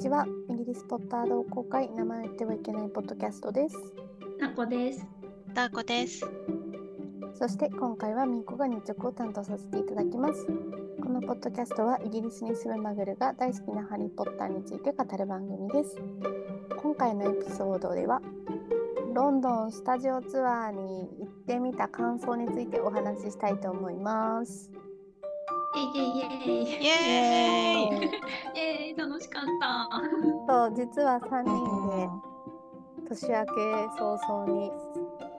ちは。イギリスポッター同好会名前言ってはいけないポッドキャストです。なこです。ダーコです。そして今回はミーコが日直を担当させていただきます。このポッドキャストはイギリスに住むマグルが大好きなハリー・ポッターについて語る番組です。今回のエピソードではロンドンスタジオツアーに行ってみた感想についてお話ししたいと思います。イエイイエイイエイイエーイ。イエイ楽しかった。そう実は3人で年明け早々に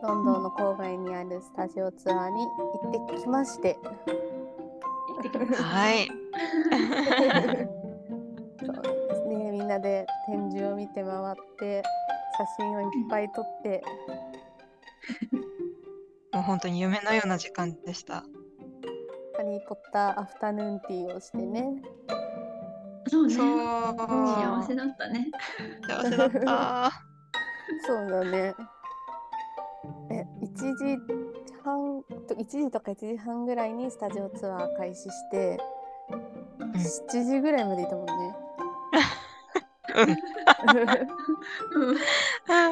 ロンドンの郊外にあるスタジオツアーに行ってきまして行ってきました。はい。そうですねみんなで展示を見て回って写真をいっぱい撮って もう本当に夢のような時間でした。「ハリー・ポッターアフタヌーンティー」をしてねそうね。幸せだったね。幸せだった。そうだねえ1時半と1時とか1時半ぐらいにスタジオツアー開始して7時ぐらいまでいたもんね。うん。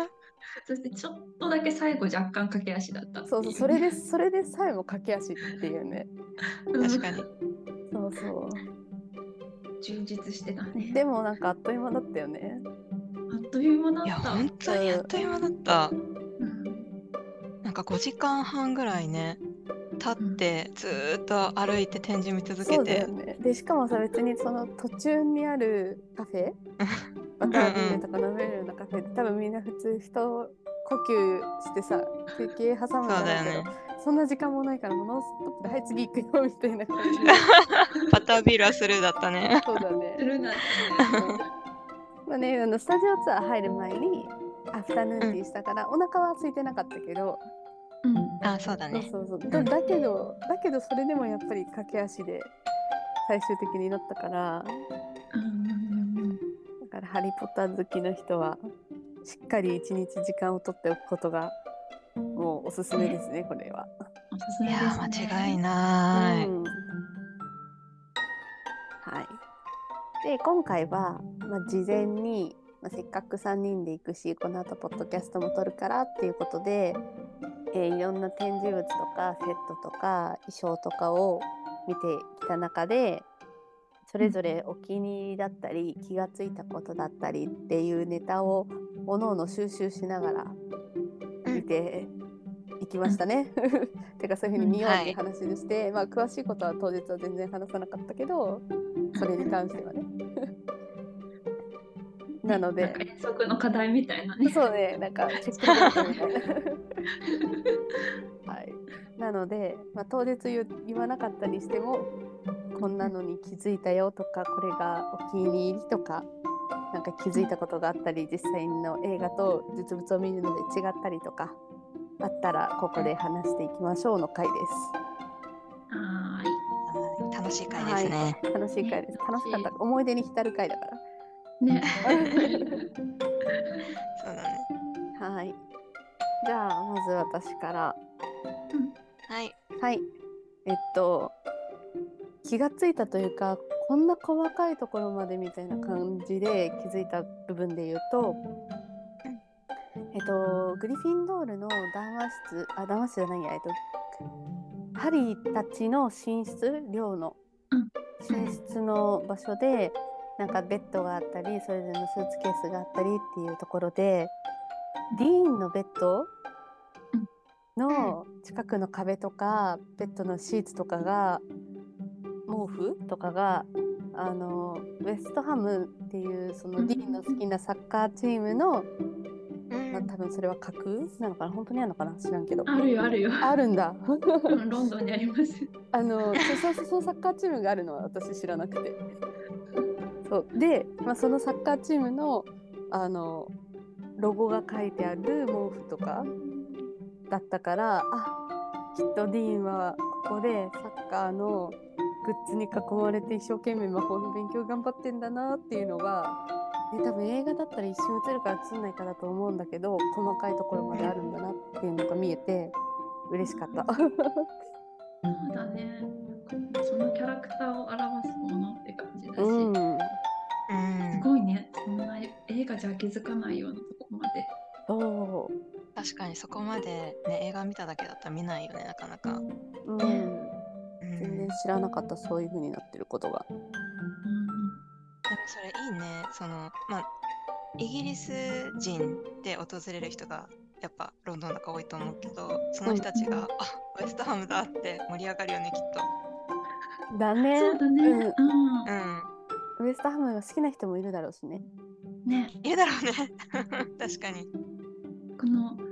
そしてちょっとだけ最後若干駆け足だったそうそうそれでそれでさえも駆け足っていうねうん確かに。そうそ充実してたうね。でもなんかあっという間だったよねあっという間だいや、った。本当にあっという間だった。うんなんか5時間半ぐらいね、立ってずーっと歩いて展示見続けてそうだよ。ねでしかもさ別にその途中にあるカフェバタービールとか飲めるようなカフェって多分みんな普通人呼吸してさ休憩挟むんそうだけどだよね。そんな時間もないからもうノンストップで「はい次行くよ」みたいな感じで。バタービールはスルーだったね。そうだね。するなってまあね、あのスタジオツアー入る前にアフタヌーンティーしたから、お腹は空いてなかったけど、ね。あ、そうだね。そうそうそう。だだけどだけどそれでもやっぱり駆け足で最終的になったから。うんうんうんだから「ハリー・ポッター」好きの人はしっかり一日時間を取っておくことがもうおすすめですねこれは。おすすいやめです、ね。ー、間違いない。うんはい、で今回は、まあ、事前に、まあ、せっかく3人で行くしこの後ポッドキャストも撮るからっていうことで、えーいろんな展示物とかセットとか衣装とかを見てきた中でそれぞれお気に入りだったり気がついたことだったりっていうネタをおのおの収集しながら見ていきましたね。てかそういうふうに見ようっていう話でして、まあ詳しいことは当日は全然話さなかったけどそれに関してはね。なので遠足の課題みたいなね。そうねなんかチェックリストみたいな。はい、なので、まあ、当日言わなかったにしてもこんなのに気づいたよとかこれがお気に入りとかなんか気づいたことがあったり実際の映画と実物を見るので違ったりとかあったらここで話していきましょうの回ではー楽しい回ですね。す。楽しい回です。ね楽しかった。思い出に浸る回だから。い。ね。そうだね。はい。じゃあまず私から。はい。はい。えっと気がついたというかこんな細かいところまでみたいな感じで気づいた部分で言うと、えっとグリフィンドールの談話室あ談話室じゃないやえっとハリーたちの寝室寮のうん。寝室の場所でなんかベッドがあったりそれぞれのスーツケースがあったりっていうところでディーンのベッドの近くの壁とかベッドのシーツとかが毛布とかがあのウェストハムっていうそのディーンの好きなサッカーチームの、まあ、多分それは架空なのかな？本当にあるのかな？知らんけど。あるよあるよ。あるんだ。うんロンドンにあります。あのそうそうそうサッカーチームがあるのは私知らなくて。そう。で、まあ、そのサッカーチームのあのロゴが書いてある毛布とかだったからあきっとディーンはここでサッカーのグッズに囲まれて一生懸命魔法の勉強頑張ってんだなっていうのが、ね、多分映画だったら一瞬映るか映んないかだと思うんだけど細かいところまであるんだなっていうのが見えて嬉しかった。そうだね。そのキャラクターを表すものって感じだし、うんうんすごいね。じゃ気づかないようなとこまで。そ確かにそこまでね映画見ただけだったら見ないよねなかなか。う、うん、ねうん全然知らなかったそういう風になってることが。でもそれいいね。そのまあイギリス人で訪れる人がやっぱロンドンとか多いと思うけど、その人たちが、あウエストハムだって盛り上がるよねきっと。だね。そうだね。うん。ウエストハムが好きな人もいるだろうしね。ね、いるだろうね。確かに。このこ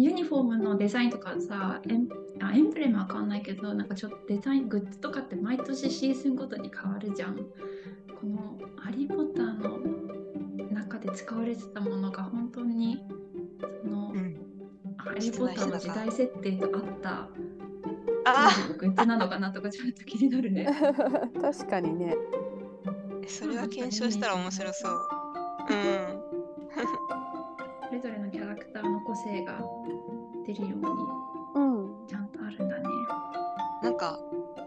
のユニフォームのデザインとかさ、エンあエンブレムわかんないけど、なんかちょっとデザイングッズとかって毎年シーズンごとに変わるじゃん。このハリー・ポッターの中で使われてたものが本当にその、うん。ハリー・ポッターの時代設定と合ったあグッズなのかなとかちょっと気になるね。確かにね。あ、それは検証したら面白そう。うん。それぞれのキャラクターの個性が出るようにうん。ちゃんとあるんだね。なんか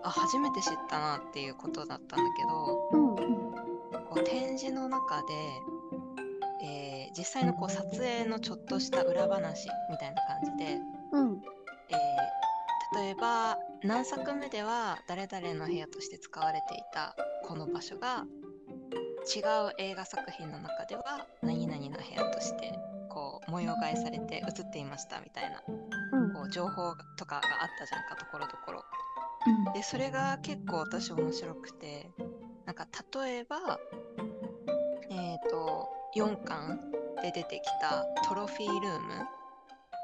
あ初めて知ったなっていうことだったんだけど、うん。こう展示の中で、えー実際のこう撮影のちょっとした裏話みたいな感じで、うん。えー例えば何作目では誰々の部屋として使われていたこの場所が違う映画作品の中では何々の部屋としてこう模様替えされて映っていましたみたいなうん。こう情報とかがあったじゃんかところどころ。うんでそれが結構私面白くてなんか例えばえっ、と4巻で出てきたトロフィールーム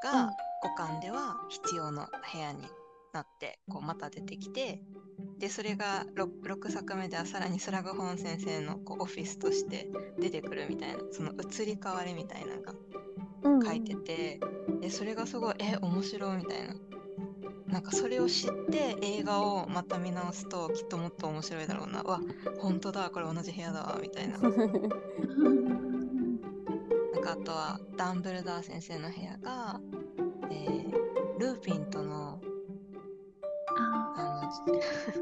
が5巻では必要の部屋になってこうまた出てきてでそれが 6, 6作目ではさらにスラグホーン先生のこうオフィスとして出てくるみたいなその移り変わりみたいなのがうん。書いてて、でそれがすごいえ面白いみたいな。なんかそれを知って映画をまた見直すときっともっと面白いだろうな。うわ本当だこれ同じ部屋だわみたいな。なんかあとはダンブルダー先生の部屋が、えールーピンとのああ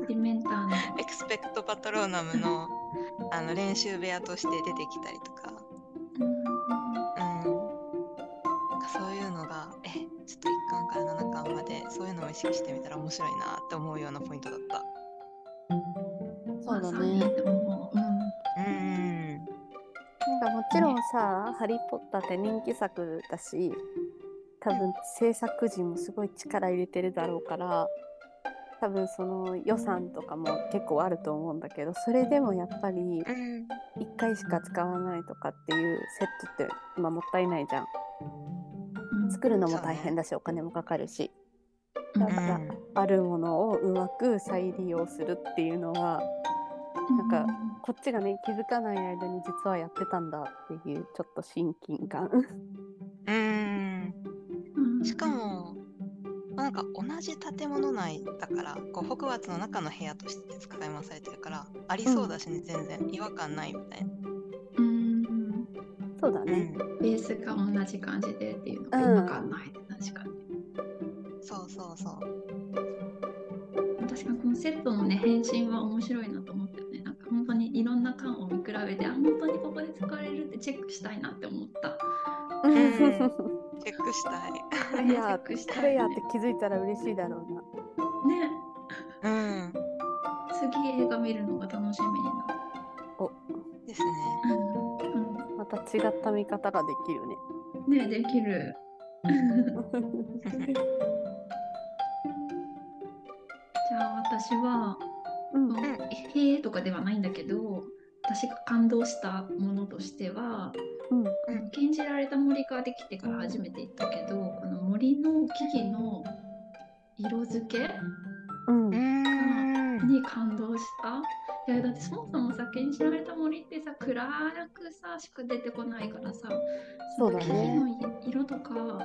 ディメンターの。の。エクスペクトパトローナムのあの練習部屋として出てきたりとかから7巻までそういうのを意識してみたら面白いなって思うようなポイントだった。そうだね。でももう、うんうん。なんかもちろんさ、ハリー・ポッターって人気作だし、多分制作陣もすごい力入れてるだろうから、多分その予算とかも結構あると思うんだけど、それでもやっぱりうん。1回しか使わないとかっていうセットってまあもったいないじゃん。うん作るのも大変だし、お金もかかるし。うんだからあるものをうまく再利用するっていうのはなんかこっちがね気づかない間に実はやってたんだっていうちょっと親近感うん。うんしかも、まあなんか同じ建物内だから、こうホグワーツの中の部屋として使い回されてるから、ありそうだしね、全然違和感ないみたいな。うんうそうだね。ん。ベースが同じ感じでっていうのがうん。違和感ないね確かにそうそうそう。確かにこのセットのね変身は面白いなと思ったよね。なんか本当にいろんな缶を見比べてあ本当にここで使われるってチェックしたいなって思った。チェックしたい。いやチェックしたいこれやっねて気づいたら嬉しいだろうな。ね。うん。次映画見るのが楽しみになですね。る、また違った見方ができるね。うん、ねできる。じゃあ私はうん。へえとかではないんだけど私が感動したものとしてはうん。禁じられた森ができてから初めて行ったけどこの森の木々の色付けうん。うん。に感動した。いやだってそもそもさ禁じられた森ってさ暗くさしか出てこないからさそうだね。の木々の色とか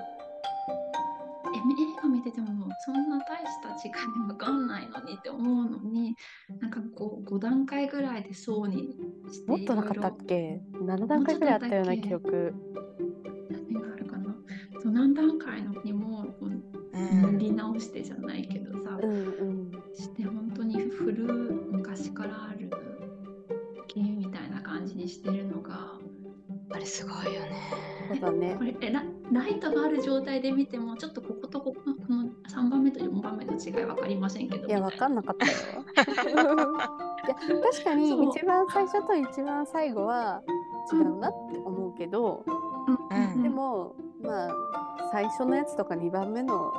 え映画見ててもそんな大した違いわかんないのにって思うのになんかこう5段階ぐらいで層にしてもっとなかったっけ？7段階くらいあったような記憶。何があるかな？そう何段階のにも塗り直してじゃないけどさ、うんうんして本当に古昔からある木みたいな感じにしてるのがあれれすごいよね。そうだねこ。れえラライトがある状態で見てもちょっとこことこここの3番目と4番目の違い分かりませんけどいや、わかんなかったよ。いや、確かに一番最初と一番最後は違うなって思うけど、うんでも、まあ、最初のやつとか2番目の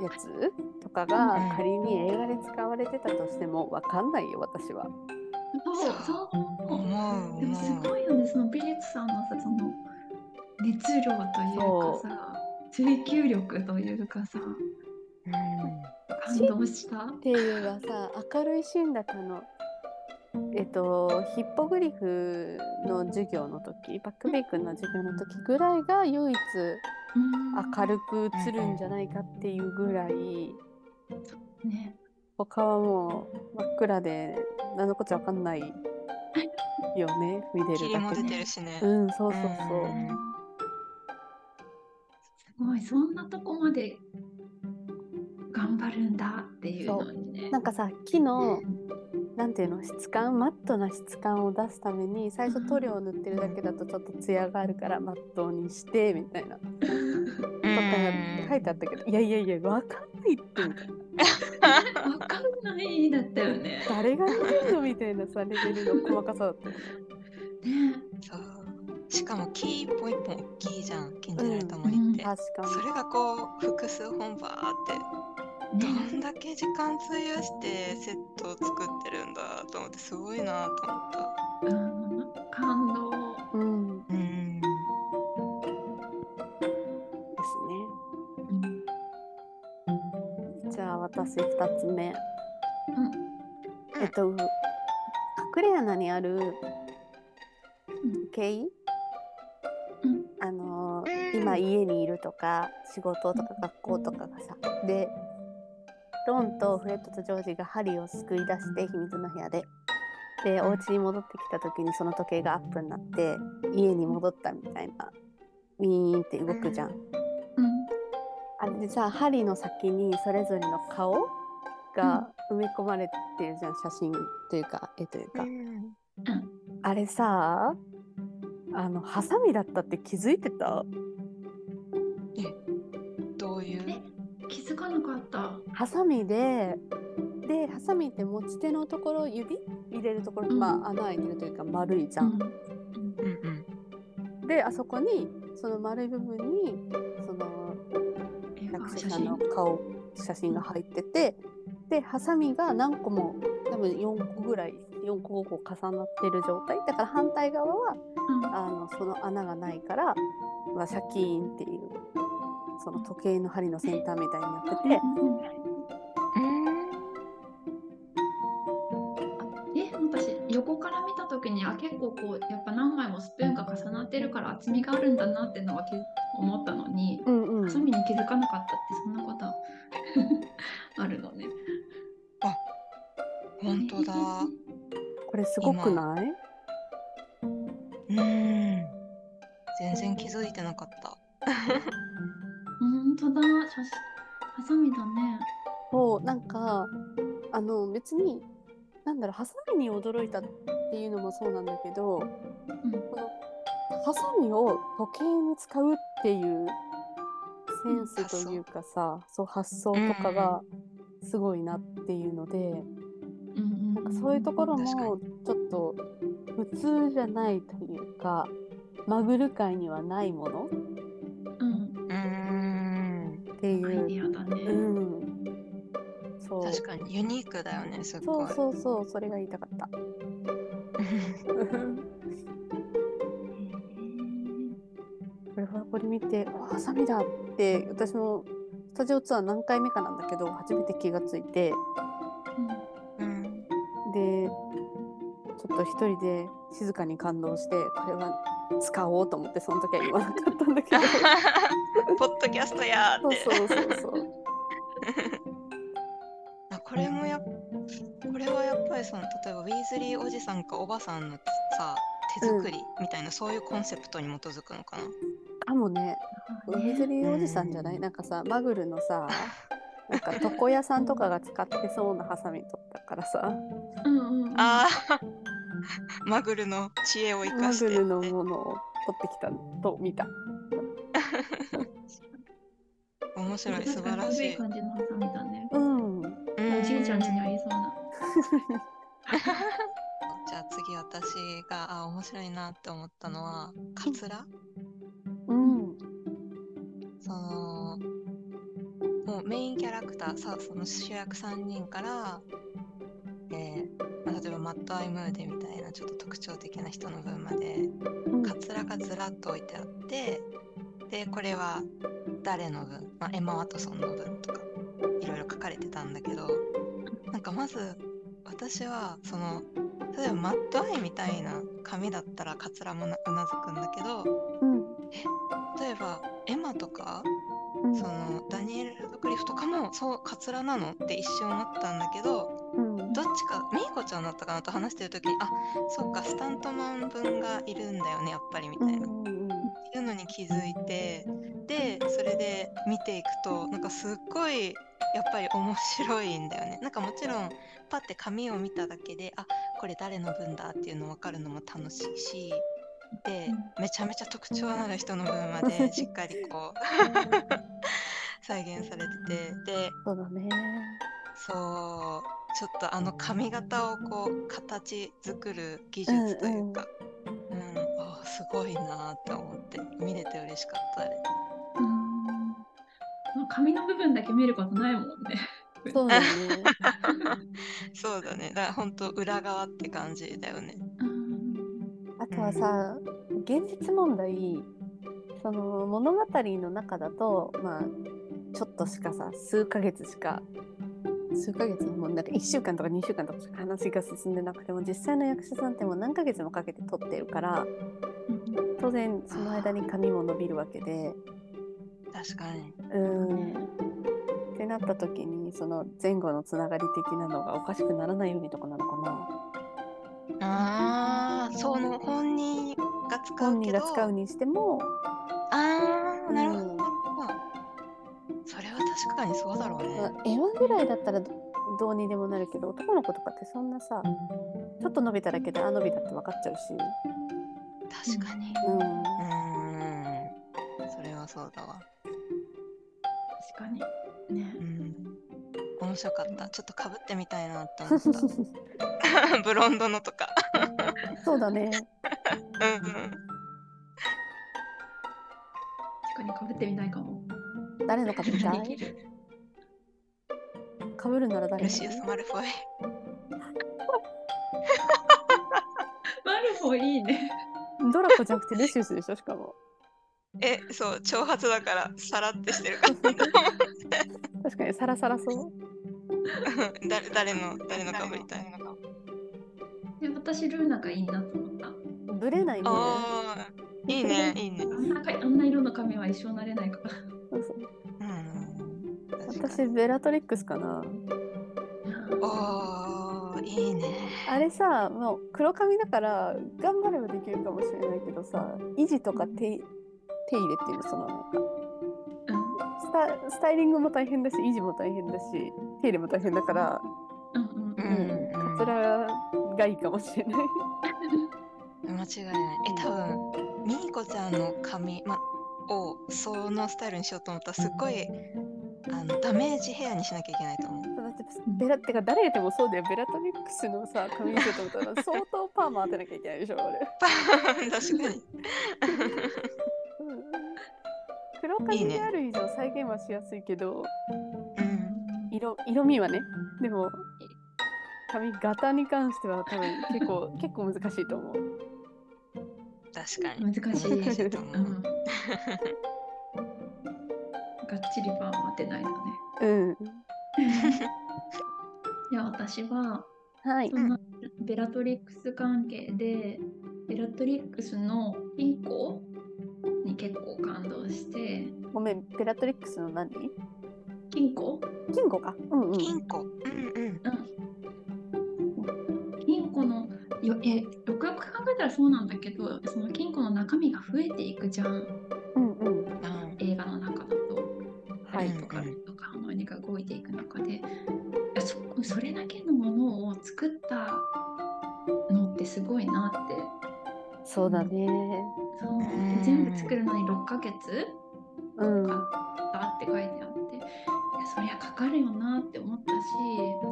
やつとかがうん仮に映画で使われてたとしてもわかんないよ、私は。そうそう思うでもす。ごいよねその美術さんのさその熱量というかさ追求力というかさうん感動した？っていうはさ明るいシーンだったの。えっと、ヒッポグリフの授業の時バックベイ君の授業の時ぐらいが唯一明るく映るんじゃないかっていうぐらい。ね。他はもう真っ暗で何のこっちゃわかんないよね。見てるだけで。うんそうそうそう。うんすごいそんなとこまで頑張るんだっていうのにね。なんかさ木のなんていうの質感マットな質感を出すために最初塗料を塗ってるだけだとちょっと艶があるからマットにしてみたいなとか書いてあったけどいやいやいやわかんないってわかんないだったよね。誰が見てんのみたいなさレベルの細かさだったよね。ね。そう。しかも木一本一本大きいじゃん禁じられた森うんって、確かそれがこう複数本バーってどねんだけ時間費やしてセットを作ってるんだと思ってすごいなと思った。うん感動私2つ目。えっと隠れ穴にある経緯うん。あのー今家にいるとか仕事とか学校とかがさ。でロンとフレットとジョージがハリーを救い出して秘密の部屋で。でうん。お家に戻ってきた時にその時計がアップになって家に戻ったみたいな。ウィーンって動くじゃん。うんあれでさハリーの先にそれぞれの顔が埋め込まれてるじゃん写真というか絵というか。うん。あれさあのハサミだったって気づいてた？どういう？え気づかなかった。ハサミででハサミって持ち手のところ指入れるところ、うん。まあ穴開いてるというか丸いじゃん。うん。うん。であそこにその丸い部分にそのえあ役者の顔写真が入っててでハサミが何個も多分4個ぐらい4個5個重なってる状態。だから反対側はうん。あのその穴がないから、まあ、シャキーンっていうその時計の針の先端みたいになってて。え私横から見た時にあ結構こうやっぱ何枚もスプーンが重なってるから厚みがあるんだなってのは気思ったのにうんうんハサミに気づかなかったってそんなこと あるのね。本当だ。これすごくない？うん。全然気づいてなかった。本当だ写真ハサミだね。そうなんかあの別になんだろうハサミに驚いたっていうのもそうなんだけどうんこのハサミを時計に使うっていうセンスというかさ、そう発想とかがすごいなっていうので、うんうんなんかそういうところもちょっと普通じゃないというかマグル界にはないものうんうん。っていアイデう、ィアだね。うん、そう確かにユニークだよね、すそうごい。そうそうそれが言いたかった。これ見て「あハサミだ!」って私もスタジオツアー何回目かなんだけど初めて気がついてうん。でちょっと一人で静かに感動してこれは使おうと思ってその時は言わなかったんだけど ポッドキャストやーって。そうそうそうそう あこれもやっこれはやっぱりその例えばウィーズリーおじさんかおばさんのさ手作りみたいな、そういうコンセプトに基づくのかな？かもねウィズリーおじさんじゃない？なんかさマグルのさ なんか床屋さんとかが使ってそうなハサミ取ったからさうんうんうん。ああ マグルの知恵を生マかしてってグルのものをってきたと見た。面白い、素晴らしい。感じのハサミだね。うん。うんおじいちゃん家にありそうな。次私があ面白いなって思ったのはカツラ？うん。そのもうメインキャラクターさその主役3人から、えーまあ、例えばマットアイムーデみたいなちょっと特徴的な人の分までうん。カツラがずらっと置いてあってでこれは誰の分、まあ、エマ・ワトソンの分とかいろいろ書かれてたんだけどなんかまず私はその例えばマットアイみたいな髪だったらカツラもなうなずくんだけどうん。例えばエマとかうんそのダニエル・ラドクリフとかもそうカツラなのって一瞬思ったんだけどうん。どっちかミーコちゃんだったかなと話してる時にあそうかスタントマン分がいるんだよねやっぱりみたいな。うんっていうのに気づいてでそれで見ていくとなんかすっごいやっぱり面白いんだよねなんかもちろんパッて紙を見ただけであこれ誰の分だっていうの分かるのも楽しいしでめちゃめちゃ特徴のある人の分まで しっかりこう 再現されててでそうだね。そうちょっとあの髪型をこう形作る技術というか、うんあすごいなって思って見れて嬉しかったあれ。うん髪の部分だけ見ることないもんね。そうだね。そうだね。だから本当裏側って感じだよね。うんあとはさ、現実問題、その物語の中だと、まあ、ちょっとしかさ、数ヶ月しか、数ヶ月もうなんか1週間とか2週間とかしか話が進んでなくても、実際の役者さんってもう何ヶ月もかけて撮ってるから、当然その間に髪も伸びるわけで、確かに。うーん。ってなった時に、その前後のつながり的なのがおかしくならないようにとかなのかな？ああ、その本人が使本うけど。人が使うにしても、ああ、なるほど。うんそれは確かにそうだろうまねあ。絵話ぐらいだったらどどうにでもなるけど男の子とかってそんなさちょっと伸びただけであ伸びたって分かっちゃうし、確かに。うん、うーん。それはそうだわ。確かに。ねう。ん。面白かった。ちょっとかぶってみたいなって思った。ブロンドのとか。そうだねうんうん。確かにかぶってみたいかも。誰のかぶりたい？かぶる？なら誰ルシウス・マルフォイ。マルフォいいね。ドラコじゃなくてルシウスでしょしかもえ、そう、長髪だから、さらってしてるから。確かにサラサラそう？誰誰の、誰のかぶりたい？で私ルーナがいいなと思った。ブレないねああ、いいね、いいね。あんなかあんな色の髪は一生なれないから。そうそううん。私ベラトリックスかなおー、いいね。あれさもう黒髪だから頑張ればできるかもしれないけどさ維持とか手手入れっていうのそのなんかうんスタスタイリングも大変だし維持も大変だし手入れも大変だからうんうんううんん、カツラがいいかもしれない。間違いない。え、多分ミーコちゃんの髪、ま、をそのスタイルにしようと思ったらすっごいあのダメージヘアにしなきゃいけないと思う。だってベラってか誰でもそうだよベラトリックスのさ髪にしようと思ったら 相当パーマ当てなきゃいけないでしょ俺。確かに。うん黒いいね髪である以上再現はしやすいけどうん。色色味はねでも髪型に関しては多分結構 結構難しいと思う。確かに。難しい。難しいと思う。うんがっちりパーマ当てないとね。うん。いや、私は、はいそ。のベラトリックス関係で、ベラトリックスの金庫に結構感動して、ごめんベラトリックスの何？金庫？金庫か。うんうん。金庫。うんうん。うん。金庫のよえよくよく考えたらそうなんだけどその金庫の中身が増えていくじゃんうんうん。うん映画の中だと。はいとかとかハーモニーが動いていく中でいやそそれだけのものを作ったのってすごいなってそうだね。そう。うん全部作るのに6ヶ月？うん。かかったって書いてあって、いやそりゃかかるよなって思った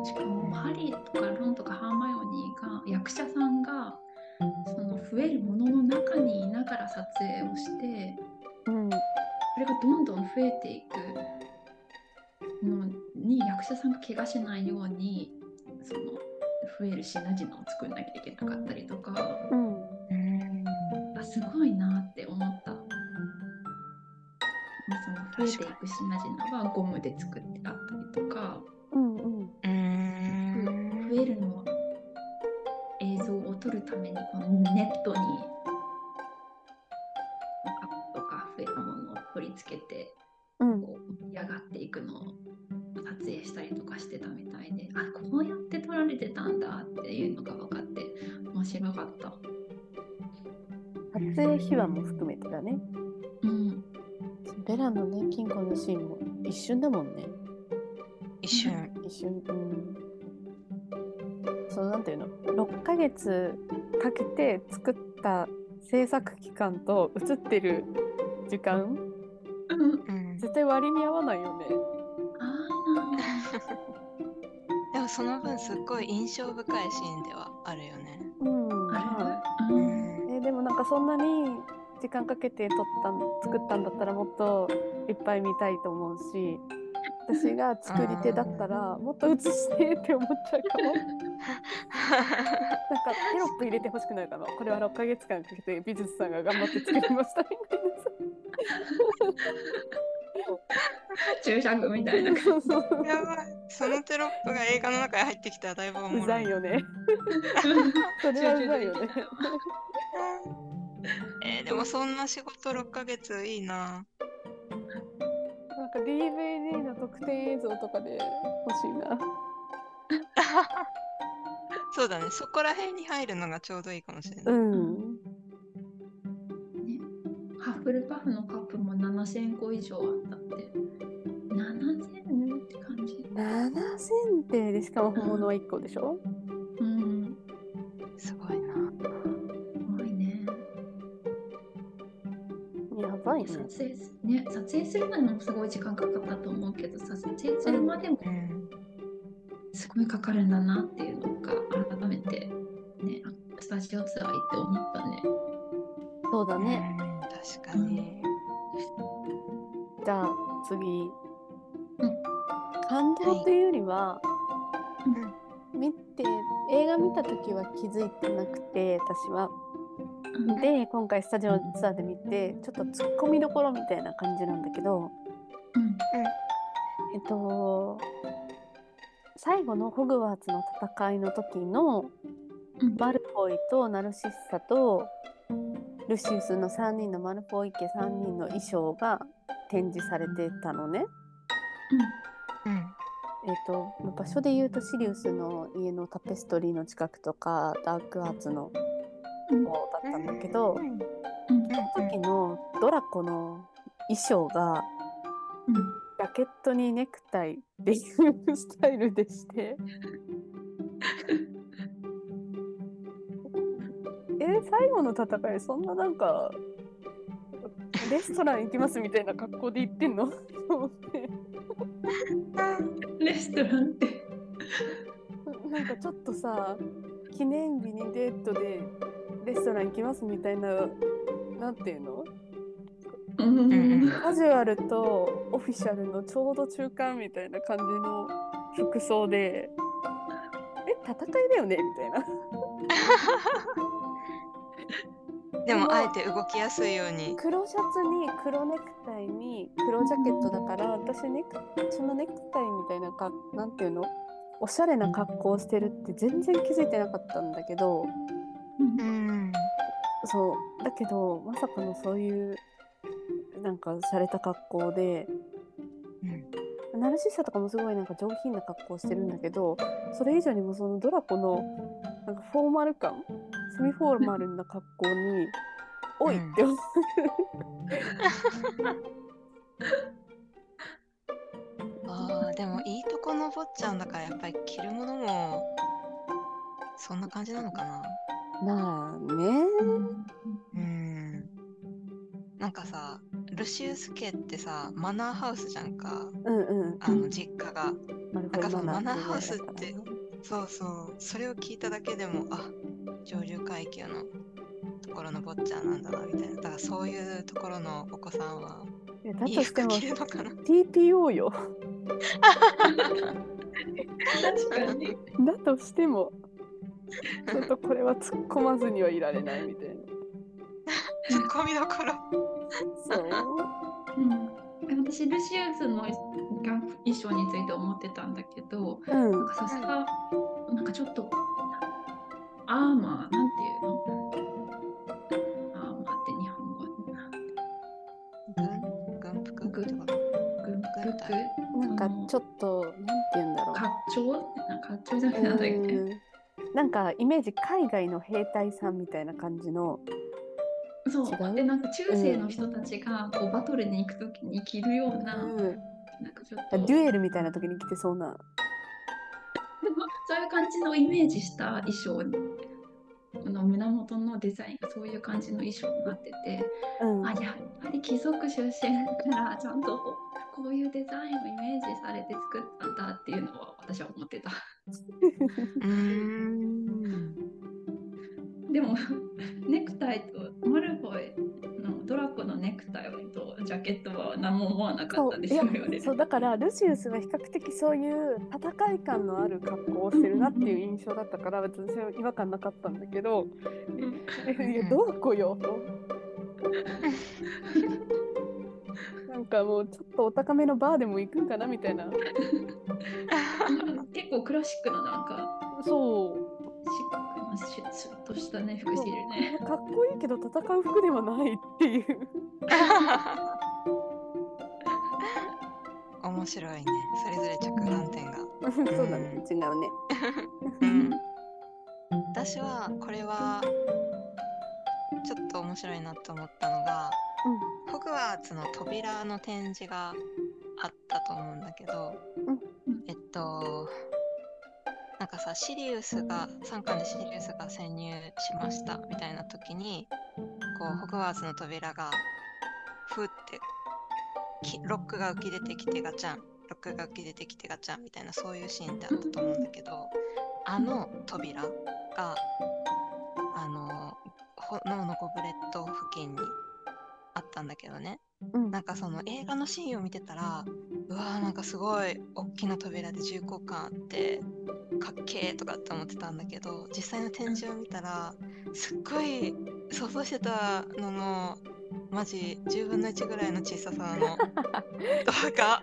ししかもハリーとかロンとかハーマイオニーが役者さんがその増えるものの中にいながら撮影をしてうんそれがどんどん増えていくのに役者さんが怪我しないようにその増える品々を作んなきゃいけなかったりとかうんうんあすごいなって思った。その増えていく品々はゴムで作ってあったりとかうんうんうん増えるのは映像を撮るためにこのネットにベラのね金庫のシーンも一瞬だもんね。一瞬。一瞬。うん。そのなんていうの？6ヶ月かけて作った制作期間と映ってる時間。絶対割に合わないよね。あでもその分すっごい印象深いシーンではあるよね。うん。う、うん。えでもなんかそんなに時間かけて撮ったん作ったんだったらもっといっぱい見たいと思うし私が作り手だったらもっと映してって思っちゃうかも。なんかテロップ入れてほしくなるかなこれは6ヶ月間かけて美術さんが頑張って作りましたみたいなさ注釈みたいな。そうそうやばい。そのテロップが映画の中に入ってきたらだいぶおもろい。うざいよね。それはうざいよね えーでもそんな仕事6ヶ月いいな。なんか DVD の特典映像とかで欲しいな。そうだね。そこら辺に入るのがちょうどいいかもしれない、うん。ね、ハッフルパフのカップも7000個以上あったって。7000って感じ。7000点でしかも本物は1個でしょ？うん。すごいやばいね撮影すね撮影するのにもすごい時間かかったと思うけど撮影するまでもうんすごいかかるんだなっていうのが改めてねスタジオツアー行って思ったね。そうだね、うん確かに、じゃあ次、うん。感動というよりは、見て映画見た時は気づいてなくて私は。うんで今回スタジオツアーで見てちょっとツッコミどころみたいな感じなんだけどうん。えっと最後のホグワーツの戦いの時のうん。マルフォイとナルシッサとルシウスの3人のマルフォイ家3人の衣装が展示されてたのね。うん。えっと場所で言うとシリウスの家のタペストリーの近くとかダークアーツのうん。方だったんだけど、その時のドラコの衣装がうんジャケットにネクタイっていうスタイルでして。え最後の戦いそんななんかレストラン行きますみたいな格好で行ってんの？と思ってレストランって。なんかちょっとさ記念日にデートでレストラン行きますみたいななんていうの？カジュアルとオフィシャルのちょうど中間みたいな感じの服装でえ戦いだよね？みたいな。でもあえて動きやすいように。黒シャツに黒ネクタイに黒ジャケットだから私ネクそのネクタイみたいなかなんていうの？おしゃれな格好をしてるって全然気づいてなかったんだけどうん。そう。だけどまさかのそういうなんかされた格好でうん。ナルシッサとかもすごいなんか上品な格好をしてるんだけどそれ以上にもそのドラコのなんかフォーマル感セミフォーマルな格好に「おい!」って思う、あーでもいいとこの坊ちゃんだからやっぱり着るものもそんな感じなのかなまあね。うん。なんかさルシウス家ってさマナーハウスじゃんか。うんうん。あの実家が。なんかそのマナーマハウスってそうそう。それを聞いただけでもあ上流階級のところの坊ちゃんなんだなみたいな。だからそういうところのお子さんはいいいとしても服着る。のかな TPO よ。確かに。だとしても、ちょっとこれは突っ込まずにはいられないみたいな。ツッコミどころ。そう？うん、私ルシウスの衣装について思ってたんだけどうん。なんかさすがなんかちょっとアーマーなんていうの？アーマーって日本語軍軍服軍服なんかちょっと、なんて言うんだろう。甲冑なんか甲冑じゃないなんだっけうんなんかイメージ海外の兵隊さんみたいな感じのそう。でなんか中世の人たちがこうバトルに行くときに着るような、うん。なんかちょっとデュエルみたいな時に着てそうな。でもそういう感じのイメージした衣装の胸元のデザインがそういう感じの衣装になってて、うん。あやっぱり貴族出身だからちゃんとこういうデザインをイメージされて作ったんだっていうのは私は思ってた。でもネクタイとマルフォイのドラコのネクタイとジャケットは何も思わなかったですよそうだからルシウスは比較的そういう戦い感のある格好をしてるなっていう印象だったから別に私は違和感なかったんだけどいやどこよとなんかもうちょっとお高めのバーでも行くんかなみたいな 結構クラシックななんかそうシッシュッとしたね服してるね。かっこいいけど戦う服ではないっていう面白いねそれぞれ着眼点がそうだね違うねうん私はこれはちょっと面白いなと思ったのが、ホグワーツの扉の展示があったと思うんだけど、うん。えっとなんかさシリウスが3巻でシリウスが潜入しましたみたいな時にこうホグワーツの扉がふってきロックが浮き出てきてガチャンロックが浮き出てきてガチャンみたいなそういうシーンってあったと思うんだけどあの扉があの炎のゴブレット付近にあったんだけどね。うん。なんかその映画のシーンを見てたらうわーなんかすごい大きな扉で重厚感あってかっけーとかって思ってたんだけど実際の展示を見たらすっごい想像してたののマジ10分の1ぐらいの小ささの動画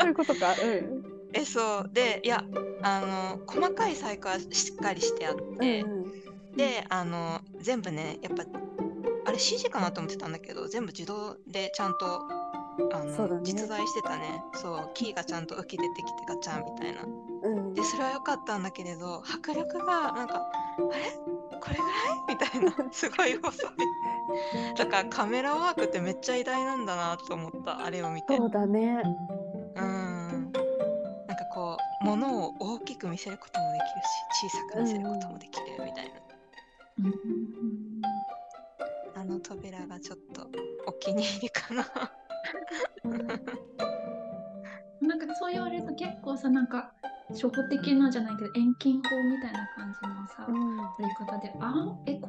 そういうことか。うん。えそう。でいやあの細かい細工はしっかりしてあって、うん。であの全部ねやっぱあれ CG かなと思ってたんだけど全部自動でちゃんとあの、ね。実在してたね。そうキーがちゃんと浮き出てきてガチャンみたいな。うん。でそれは良かったんだけれど迫力がなんかあれ？これぐらい？みたいな。すごい細い。だからカメラワークってめっちゃ偉大なんだなと思った。あれを見て。そうだね。うん。なんかこう物を大きく見せることもできるし小さく見せることもできるみたいな、うん。あの扉がちょっとお気に入りかな。なんかそう言われると結構さなんか初歩的なじゃないけど遠近法みたいな感じのさ、うん。撮り方であえこ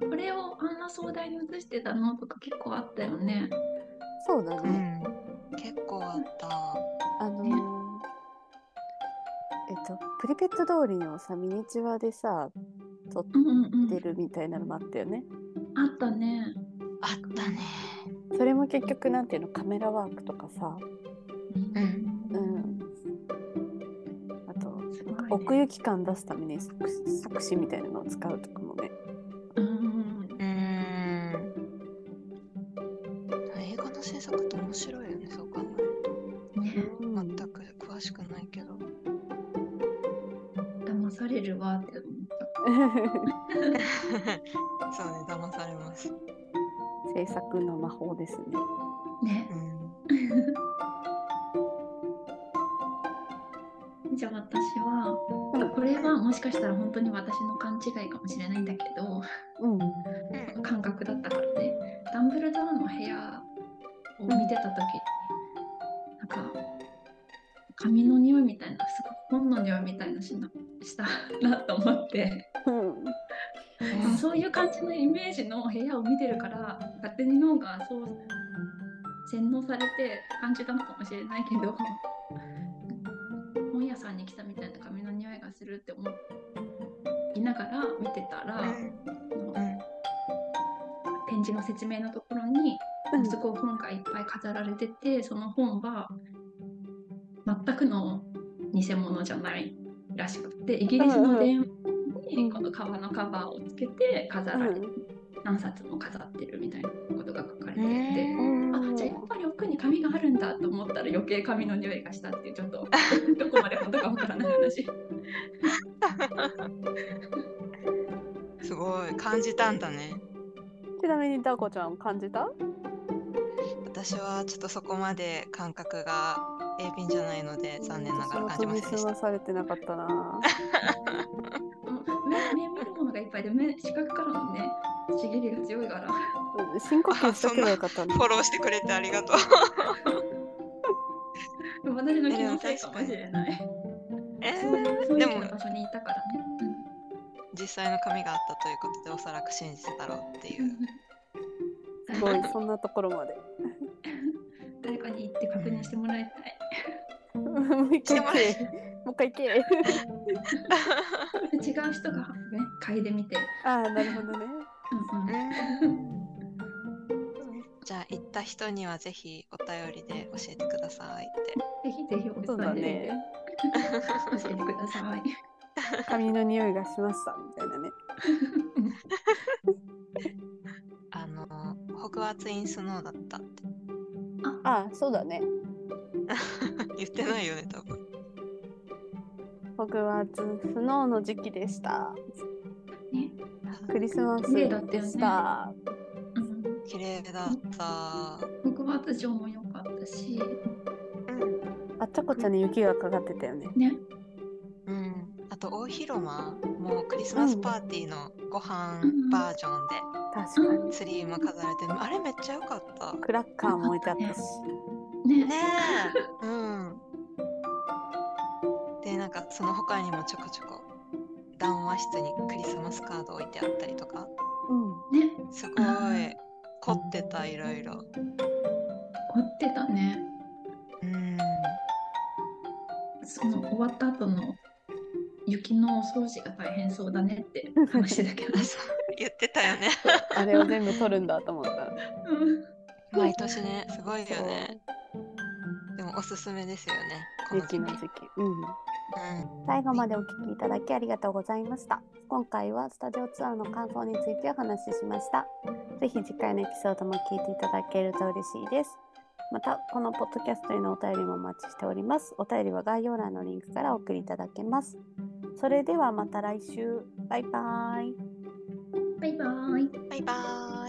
れこれをあんな壮大に映してたのとか結構あったよね。そうだね。うん。結構あった。あのーね。えっとプリペット通りのさミニチュアでさ撮ってるみたいなのもあったよねあったね。あったね。それも結局なんていうのカメラワークとかさ。うん。うん。あとすごいね。奥行き感出すために作作詞みたいなのを使うとかもね。うん。うん。映画の制作って面白いよね。そう考えるうんね全く詳しくないけど。騙されるわって思った。そうね騙されます。制作の魔法ですね。ね。う。ん。じゃあ私はこれはもしかしたら本当に私の勘違いかもしれないんだけどうんうん。感覚だったからね。ダンブルドアの部屋を見てた時勝手に脳がそう洗脳されて感じたのかもしれないけど本屋さんに来たみたいな髪の匂いがするって思いながら見てたら、うん。展示の説明のところにうん。すごい本がいっぱい飾られててその本は全くの偽物じゃないらしくてイギリスの電話にこの革のカバーをつけて飾られて、何冊も飾ってるみたいなことが書かれていて。うん。あじゃあやっぱり奥に紙があるんだと思ったら余計紙の匂いがしたっていうちょっと どこまで本当かわからない話。すごい。感じたんだね。ちなみにダコちゃん感じた？私はちょっとそこまで感覚が鋭敏じゃないので残念ながら感じませんでした。されてなかったな。目目見るものがいっぱいで目視覚からのね刺激が強いから。うん深呼吸しとけばよかったねフォローしてくれてありがとう 私の気のせいかもしれない。えそういう雰囲でも気の場所にいたからね。実際の髪があったということでおそらく信じてたろうっていうすごいそんなところまで 誰かに行って確認してもらいたい。もう一回行けもう一回行け 違う人がね嗅いでみて。ああなるほどね じゃあ行った人にはぜひお便りで教えてくださいって。ぜひぜひおそうだ伝えね。教えてください。髪の匂いがしましたみたいなね。あのホグワーツ・イン・スノーだったって。ああそうだね。言ってないよね多分。ホグワーツスノーの時期でしたねクリスマス綺麗だったよね。でしたうん綺麗だった。ホグワーツ城も良かったし、あっちゃこちゃに雪がかかってたよね。ね、うん。あと大広間もうクリスマスパーティーのご飯バージョンで確かに。ツリーも飾られてあれめっちゃ良かった。クラッカーも置いてあったし。ね、ねえ。うん。でなんかその他にもちょこちょこ談話室にクリスマスカード置いてあったりとか。うん。ね、すごい。凝ってたいろいろ。凝ってたね。うん。その終わった後の雪のお掃除が大変そうだねって 話だけどあ。そう言ってたよね。あれを全部取るんだと思った。う ん毎年ねすごいよね。でもおすすめですよねこの時期。雪の時期。うんうん最後までお聞きいただきありがとうございました。今回はスタジオツアーの感想についてお話ししました。ぜひ次回のエピソードも聞いていただけると嬉しいです。また、このポッドキャストへのお便りもお待ちしております。お便りは概要欄のリンクからお送りいただけます。それではまた来週。バイバイ。バイバイ。バイバーイ